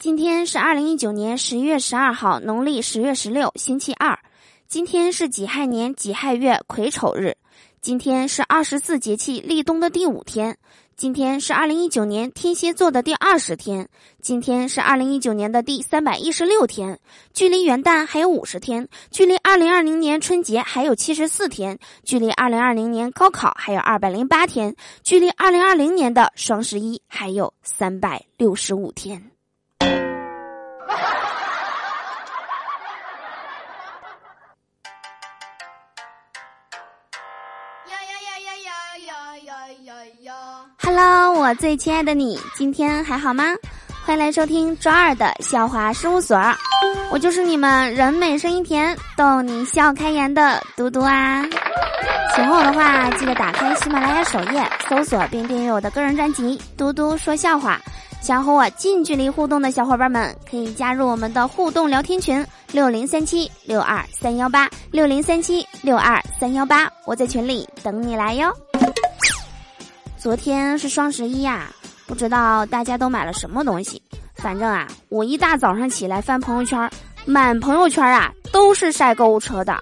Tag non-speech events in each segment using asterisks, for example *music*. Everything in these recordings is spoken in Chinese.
今天是二零一九年十一月十二号，农历十月十六，星期二。今天是己亥年己亥月癸丑日。今天是二十四节气立冬的第五天。今天是二零一九年天蝎座的第二十天。今天是二零一九年的第三百一十六天。距离元旦还有五十天，距离二零二零年春节还有七十四天，距离二零二零年高考还有二百零八天，距离二零二零年的双十一还有三百六十五天。Hello，我最亲爱的你，今天还好吗？欢迎来收听周二的笑话事务所，我就是你们人美声音甜、逗你笑开颜的嘟嘟啊！喜欢我的话，记得打开喜马拉雅首页，搜索并订阅我的个人专辑《嘟嘟说笑话》。想和我近距离互动的小伙伴们，可以加入我们的互动聊天群六零三七六二三幺八六零三七六二三幺八，我在群里等你来哟。昨天是双十一呀，不知道大家都买了什么东西。反正啊，我一大早上起来翻朋友圈，满朋友圈啊都是晒购物车的。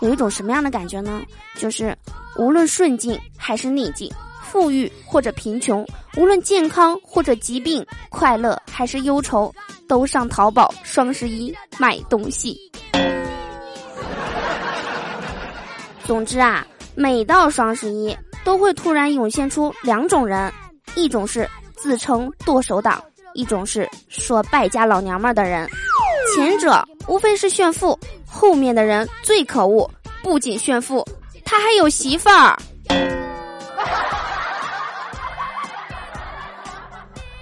有一种什么样的感觉呢？就是无论顺境还是逆境，富裕或者贫穷，无论健康或者疾病，快乐还是忧愁，都上淘宝双十一买东西。总之啊，每到双十一。都会突然涌现出两种人，一种是自称剁手党，一种是说败家老娘们儿的人。前者无非是炫富，后面的人最可恶，不仅炫富，他还有媳妇儿。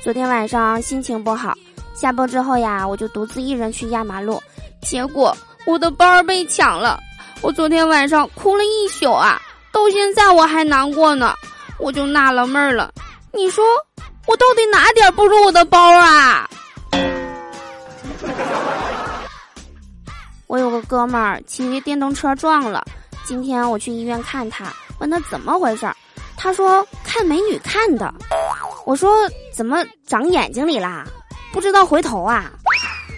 昨天晚上心情不好，下播之后呀，我就独自一人去压马路，结果我的包被抢了，我昨天晚上哭了一宿啊。到现在我还难过呢，我就纳了闷儿了。你说我到底哪点不如我的包啊？*laughs* 我有个哥们儿骑电动车撞了，今天我去医院看他，问他怎么回事儿，他说看美女看的。我说怎么长眼睛里啦？不知道回头啊？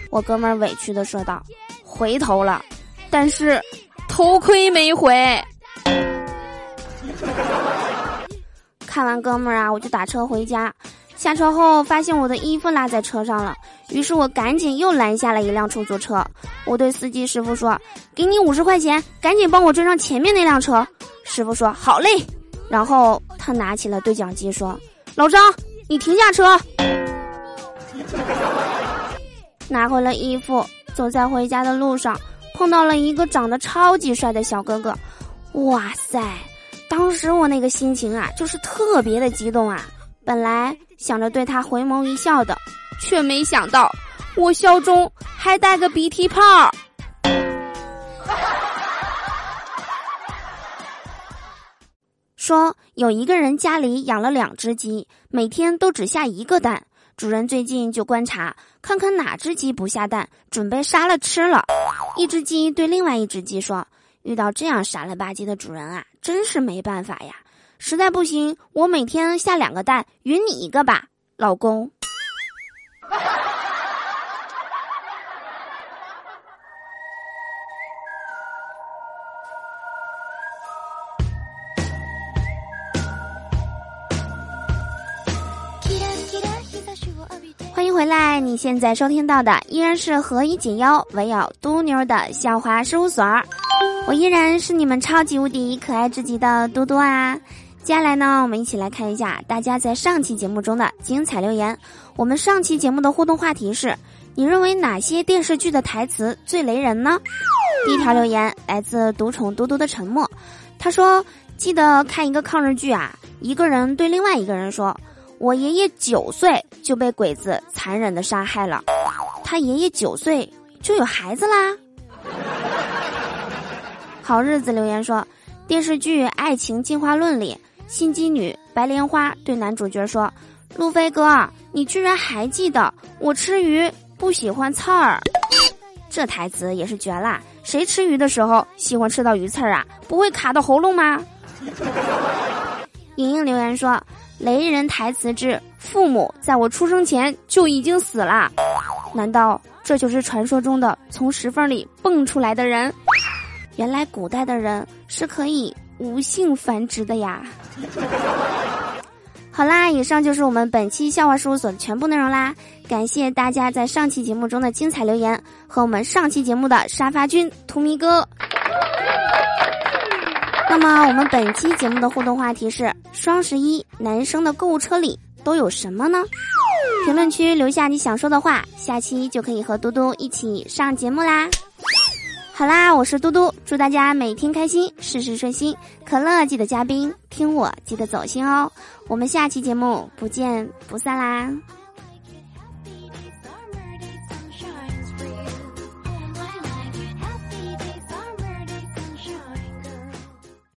我哥们儿委屈的说道：“回头了，但是头盔没回。” *laughs* 看完哥们儿啊，我就打车回家。下车后发现我的衣服落在车上了，于是我赶紧又拦下了一辆出租车。我对司机师傅说：“给你五十块钱，赶紧帮我追上前面那辆车。”师傅说：“好嘞。”然后他拿起了对讲机说：“老张，你停下车。*laughs* ”拿回了衣服，走在回家的路上，碰到了一个长得超级帅的小哥哥。哇塞！当时我那个心情啊，就是特别的激动啊！本来想着对他回眸一笑的，却没想到我笑中还带个鼻涕泡。*laughs* 说有一个人家里养了两只鸡，每天都只下一个蛋。主人最近就观察，看看哪只鸡不下蛋，准备杀了吃了。一只鸡对另外一只鸡说。遇到这样傻了吧唧的主人啊，真是没办法呀！实在不行，我每天下两个蛋，匀你一个吧，老公。欢迎回来，你现在收听到的依然是何以解忧，唯有嘟妞的笑话事务所。我依然是你们超级无敌可爱至极的多多啊！接下来呢，我们一起来看一下大家在上期节目中的精彩留言。我们上期节目的互动话题是：你认为哪些电视剧的台词最雷人呢？第一条留言来自独宠嘟嘟的沉默，他说：“记得看一个抗日剧啊，一个人对另外一个人说，我爷爷九岁就被鬼子残忍的杀害了，他爷爷九岁就有孩子啦。”好日子留言说，电视剧《爱情进化论》里，心机女白莲花对男主角说：“路飞哥，你居然还记得我吃鱼不喜欢刺儿？”这台词也是绝啦！谁吃鱼的时候喜欢吃到鱼刺儿啊？不会卡到喉咙吗？*laughs* 莹莹留言说：“雷人台词之父母在我出生前就已经死了。”难道这就是传说中的从石缝里蹦出来的人？原来古代的人是可以无性繁殖的呀！*laughs* 好啦，以上就是我们本期笑话事务所的全部内容啦。感谢大家在上期节目中的精彩留言和我们上期节目的沙发君图迷哥。那么我们本期节目的互动话题是：双十一男生的购物车里都有什么呢？评论区留下你想说的话，下期就可以和嘟嘟一起上节目啦。好啦，我是嘟嘟，祝大家每天开心，事事顺心。可乐记得加冰，听我记得走心哦。我们下期节目不见不散啦。